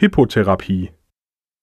hypoterapi.